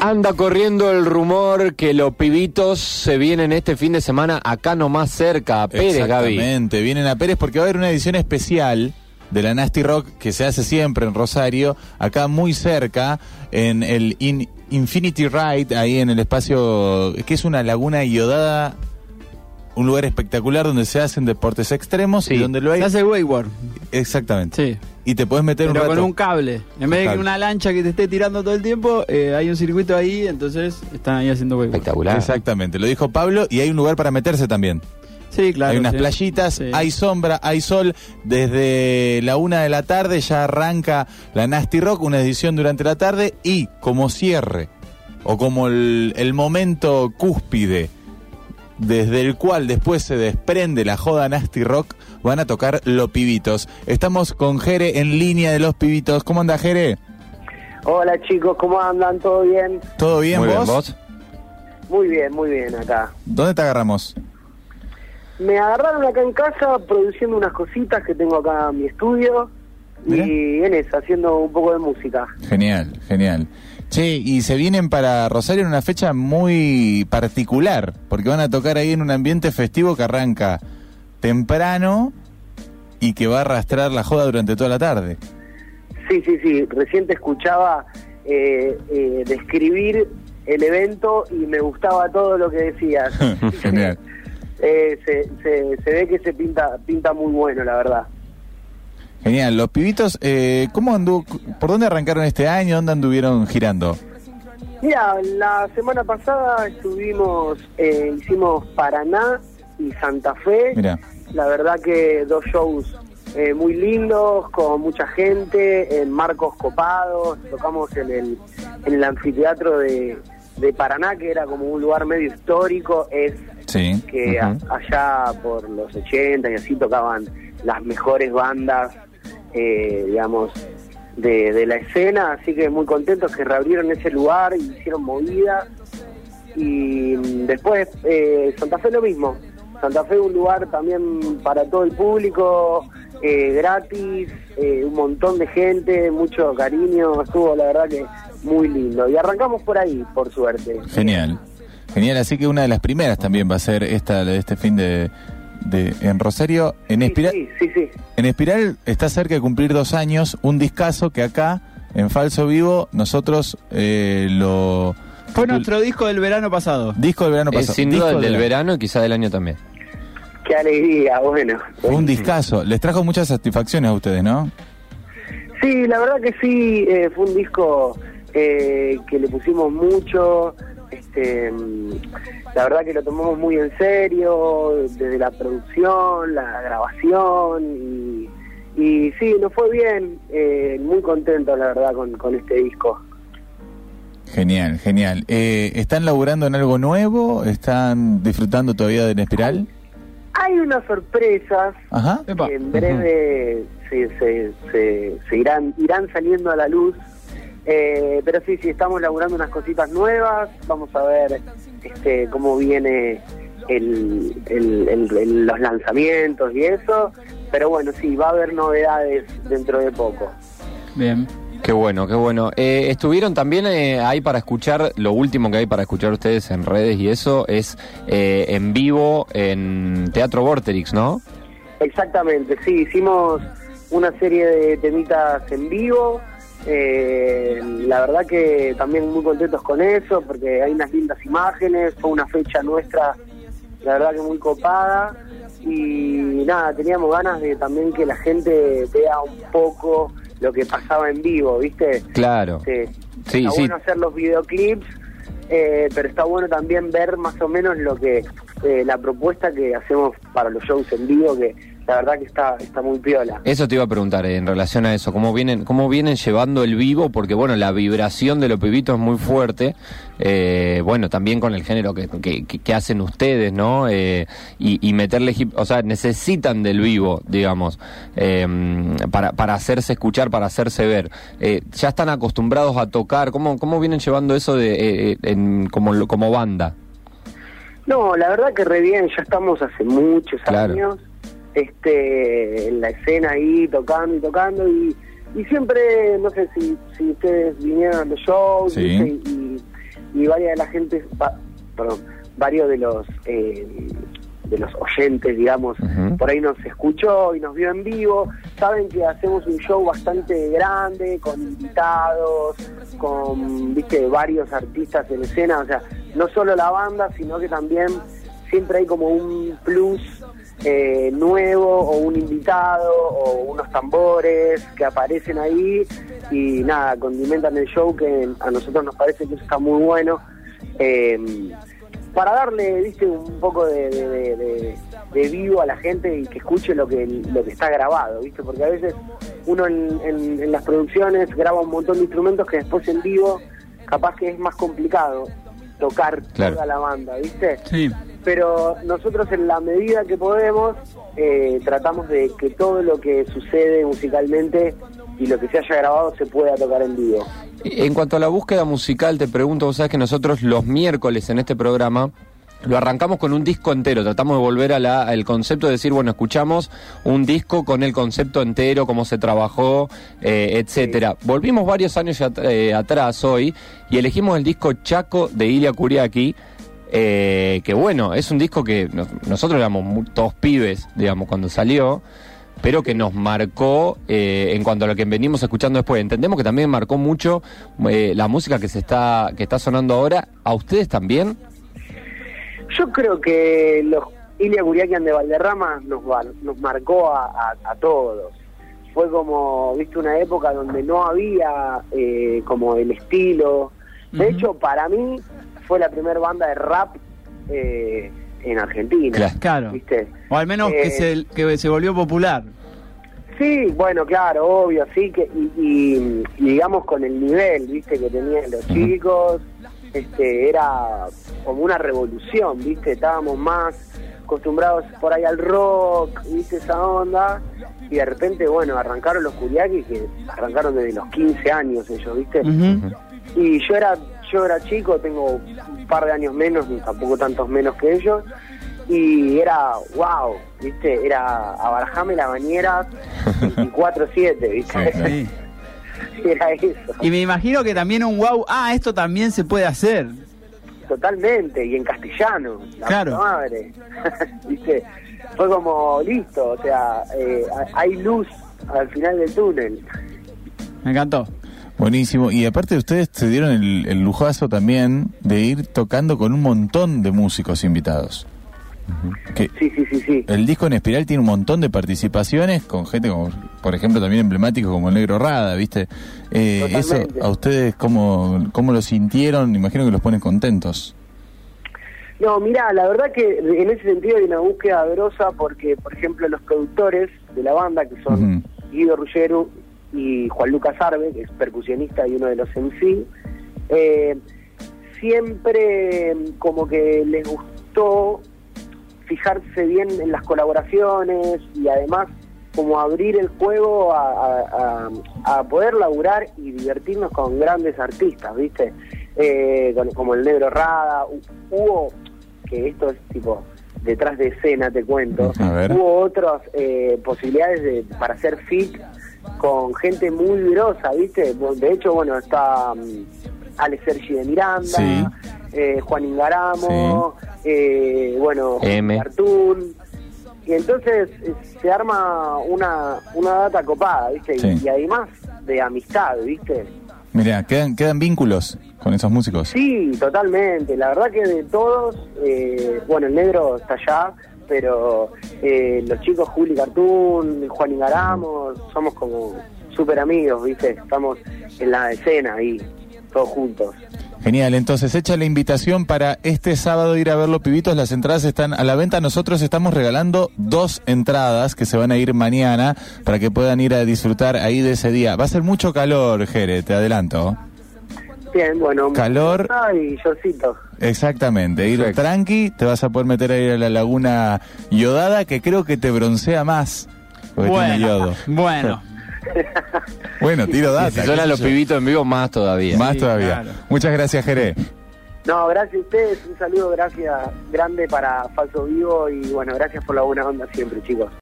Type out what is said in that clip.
Anda corriendo el rumor que los pibitos se vienen este fin de semana acá nomás cerca, a Pérez, Gaby. Exactamente, vienen a Pérez porque va a haber una edición especial de la Nasty Rock que se hace siempre en Rosario, acá muy cerca, en el In- Infinity Ride, ahí en el espacio, que es una laguna iodada, un lugar espectacular donde se hacen deportes extremos Sí. y donde lo hay... Se hace wakeboard, Exactamente. sí. Y te puedes meter Pero un con rato. un cable. En vez de que una lancha que te esté tirando todo el tiempo, eh, hay un circuito ahí, entonces están ahí haciendo wakeboard. Espectacular. Exactamente, lo dijo Pablo y hay un lugar para meterse también. Sí, claro. hay unas sí. playitas, Sí. hay sombra, hay sol. Desde la una de la tarde ya arranca la Nasty Rock, una edición durante la tarde y como cierre o como el, el momento cúspide desde el cual después se desprende la joda Nasty Rock, van a tocar Los Pibitos. Estamos con Jere en línea de Los Pibitos. ¿Cómo anda Jere? Hola chicos, ¿cómo andan? ¿Todo bien? ¿Todo bien Muy vos? bien, vos. Muy bien, muy bien acá. ¿Dónde te agarramos? Me agarraron acá en casa produciendo unas cositas que tengo acá en mi estudio y en eso, haciendo un poco de música. Genial, genial. Che, y se vienen para Rosario en una fecha muy particular, porque van a tocar ahí en un ambiente festivo que arranca temprano y que va a arrastrar la joda durante toda la tarde. Sí, sí, sí, recién te escuchaba eh, eh, describir el evento y me gustaba todo lo que decías. Genial. Eh, se, se, se ve que se pinta, pinta muy bueno, la verdad. Genial. Los pibitos, eh, ¿cómo anduvo, por dónde arrancaron este año? ¿Dónde anduvieron girando? Mira, la semana pasada estuvimos, eh, hicimos Paraná y Santa Fe. Mira, La verdad que dos shows eh, muy lindos, con mucha gente, en marcos copados. Tocamos en el, en el anfiteatro de, de Paraná, que era como un lugar medio histórico. Es sí. que a- allá por los 80 y así tocaban las mejores bandas, eh, digamos, de, de la escena. Así que muy contentos que reabrieron ese lugar y hicieron movida. Y después eh, Santa Fe lo mismo. Santa Fe un lugar también para todo el público, eh, gratis, eh, un montón de gente, mucho cariño, estuvo la verdad que muy lindo. Y arrancamos por ahí, por suerte. Genial. Genial, así que una de las primeras también va a ser esta de este fin de, de en Rosario. En Sí, Espiral, sí, sí, sí. En Espiral está cerca de cumplir dos años, un discazo que acá, en Falso Vivo, nosotros eh, lo... Fue nuestro disco del verano pasado. Disco del verano Es pasado. sin Disco duda el del verano. y quizá del año también. Qué alegría, bueno. Fue un discazo. Les trajo muchas satisfacciones a ustedes, ¿no? Sí, la verdad que sí, eh, fue un disco eh, que le pusimos mucho, este, mm, la verdad que lo tomamos muy en serio, desde la producción, la grabación, y, y sí, nos fue bien, eh, muy contento la verdad con, con este disco. Genial, genial. Eh, ¿Están laburando en algo nuevo? ¿Están disfrutando todavía de En Espiral? Hay unas sorpresas Ajá. Epa. que en breve se, se, se, se irán, irán saliendo a la luz. Eh, pero sí, sí, estamos laburando unas cositas nuevas. Vamos a ver este, cómo viene el, el- el- el- los lanzamientos y eso. Pero bueno, sí, va a haber novedades dentro de poco. Bien. Qué bueno, qué bueno. Eh, estuvieron también eh, ahí para escuchar, lo último que hay para escuchar ustedes en redes y eso es eh, en vivo en Teatro Vorterix, ¿no? Exactamente, sí, hicimos una serie de temitas en vivo. eh, la verdad que también muy contentos con eso, porque hay unas lindas imágenes, fue una fecha nuestra, la verdad que muy copada. Y nada, teníamos ganas de también que la gente vea un poco lo que pasaba en vivo, ¿viste? Claro. Este, Sí, está sí. bueno hacer los videoclips, eh, pero está bueno también ver más o menos lo que eh, la propuesta que hacemos para los shows en vivo, que la verdad que está está muy piola. Eso te iba a preguntar eh, en relación a eso, cómo vienen, cómo vienen llevando el vivo, porque bueno, la vibración de los pibitos es muy fuerte, eh, bueno, también con el género que, que, que- hacen ustedes, ¿no? Eh, y, y meterle o sea, necesitan del vivo, digamos, eh, para, para hacerse escuchar, para hacerse ver. Eh, ya están acostumbrados a tocar, ¿cómo, cómo vienen llevando eso de, eh, en, como, como banda? No, la verdad que re bien, ya estamos hace muchos Claro. años este en la escena ahí tocando y tocando y, y siempre, no sé si, si ustedes vinieron a los shows y, y varias de la gente, va- perdón, varios de los eh, de los oyentes, digamos, por ahí nos escuchó y nos vio en vivo, saben que hacemos un show bastante grande, con invitados, con, viste, varios artistas en escena, o sea, no solo la banda, sino que también siempre hay como un plus eh, nuevo o un invitado o unos tambores que aparecen ahí y nada, condimentan el show que a nosotros nos parece que está muy bueno. Eh, para darle, viste, un poco de, de- vivo a la gente y que escuche lo que lo que está grabado, viste, porque a veces uno en las producciones graba un montón de instrumentos que después en vivo capaz que es más complicado tocar Claro. toda la banda, viste Sí. pero nosotros en la medida que podemos eh, tratamos de que todo lo que sucede musicalmente y lo que se haya grabado se pueda tocar en vivo. En cuanto a la búsqueda musical, te pregunto, vos sabés que nosotros los miércoles en este programa lo arrancamos con un disco entero, tratamos de volver a la- al concepto de decir, bueno, escuchamos un disco con el concepto entero, cómo se trabajó, eh, etcétera. Volvimos varios años at- eh, atrás hoy y elegimos el disco Chaco de Ilia Kuriaki, eh, que bueno, es un disco que nos- nosotros éramos mu- todos pibes, digamos, cuando salió, pero que nos marcó eh, en cuanto a lo que venimos escuchando después. Entendemos que también marcó mucho eh, la música que se está que está sonando ahora. ¿A ustedes también? Yo creo que los Ilia Guriakian de Valderrama nos, nos marcó a, a- a todos. Fue como, viste, una época donde no había eh, como el estilo. De hecho, para mí fue la primera banda de rap eh, en Argentina. Claro. ¿Viste? O al menos que, Eh, se, que se volvió popular. Sí, bueno, claro, obvio, sí, que y, y- y digamos con el nivel, viste, que tenían los chicos, este, era como una revolución, viste, estábamos más acostumbrados por ahí al rock, viste, esa onda, y de repente, bueno, arrancaron los Kuriaki, que arrancaron desde los 15 años ellos, viste, y yo era yo era chico, tengo un par de años menos, ni tampoco tantos menos que ellos, y era, wow, ¿viste? Era abarajame la bañera 24-7, ¿viste? Sí. Era eso, Y me imagino que también un wow, ah, esto también se puede hacer. totalmente, y en castellano, la Claro. madre, ¿viste? Fue como, listo, o sea, eh, hay luz al final del túnel. Me encantó. Buenísimo. Y aparte ustedes se dieron el, el lujazo también de ir tocando con un montón de músicos invitados. Que Sí, sí, sí, sí. el disco en espiral tiene un montón de participaciones con gente como, por ejemplo, también emblemáticos como el Negro Rada, ¿viste? Eh, eso. ¿a ustedes cómo, cómo lo sintieron? Imagino que los ponen contentos. No, mira, la verdad que en ese sentido hay una búsqueda grosa porque, por ejemplo, los productores de la banda, que son. Guido Ruggero y Juan Lucas Arbe, que es percusionista y uno de los MC, eh, siempre como que les gustó fijarse bien en las colaboraciones y además como abrir el juego a, a- poder laburar y divertirnos con grandes artistas, ¿viste? Eh, con- como el Negro Rada, hu- hubo, que esto es tipo detrás de escena, te cuento, hubo otras eh, posibilidades de, para hacer fit con gente muy grosa, ¿viste? De hecho, bueno, está mm, Ale Sergi de Miranda, Sí. eh, Juan Ingaramo, eh, bueno, M. Cartoon. Y entonces eh, se arma una, una data copada, ¿viste? Y-. Y, además de amistad, ¿viste? Mira, quedan, quedan vínculos con esos músicos. Sí, totalmente. La verdad que de todos, eh, bueno, el negro está allá, pero eh, los chicos Juli Cartoon, Juan Ingaramo, somos como súper amigos, ¿viste? Estamos en la escena ahí, todos juntos. Genial, entonces echa la invitación para este sábado ir a ver los pibitos. Las entradas están a la venta. Nosotros estamos regalando dos entradas que se van a ir mañana para que puedan ir a disfrutar ahí de ese día. Va a ser mucho calor, Jere, te adelanto. Bien, bueno. Calor. Y yorcito. Exactamente, ir Perfecto. tranqui, te vas a poder meter ahí a la laguna yodada que creo que te broncea más. Porque tiene Bueno, yodo. bueno. Bueno, tiro data. si suenan sé los yo. pibitos en vivo, más todavía. Más Sí, todavía. claro. Muchas gracias, Jere. No, gracias a ustedes, un saludo, gracias grande para Falso Vivo y bueno, gracias por la buena onda siempre, chicos.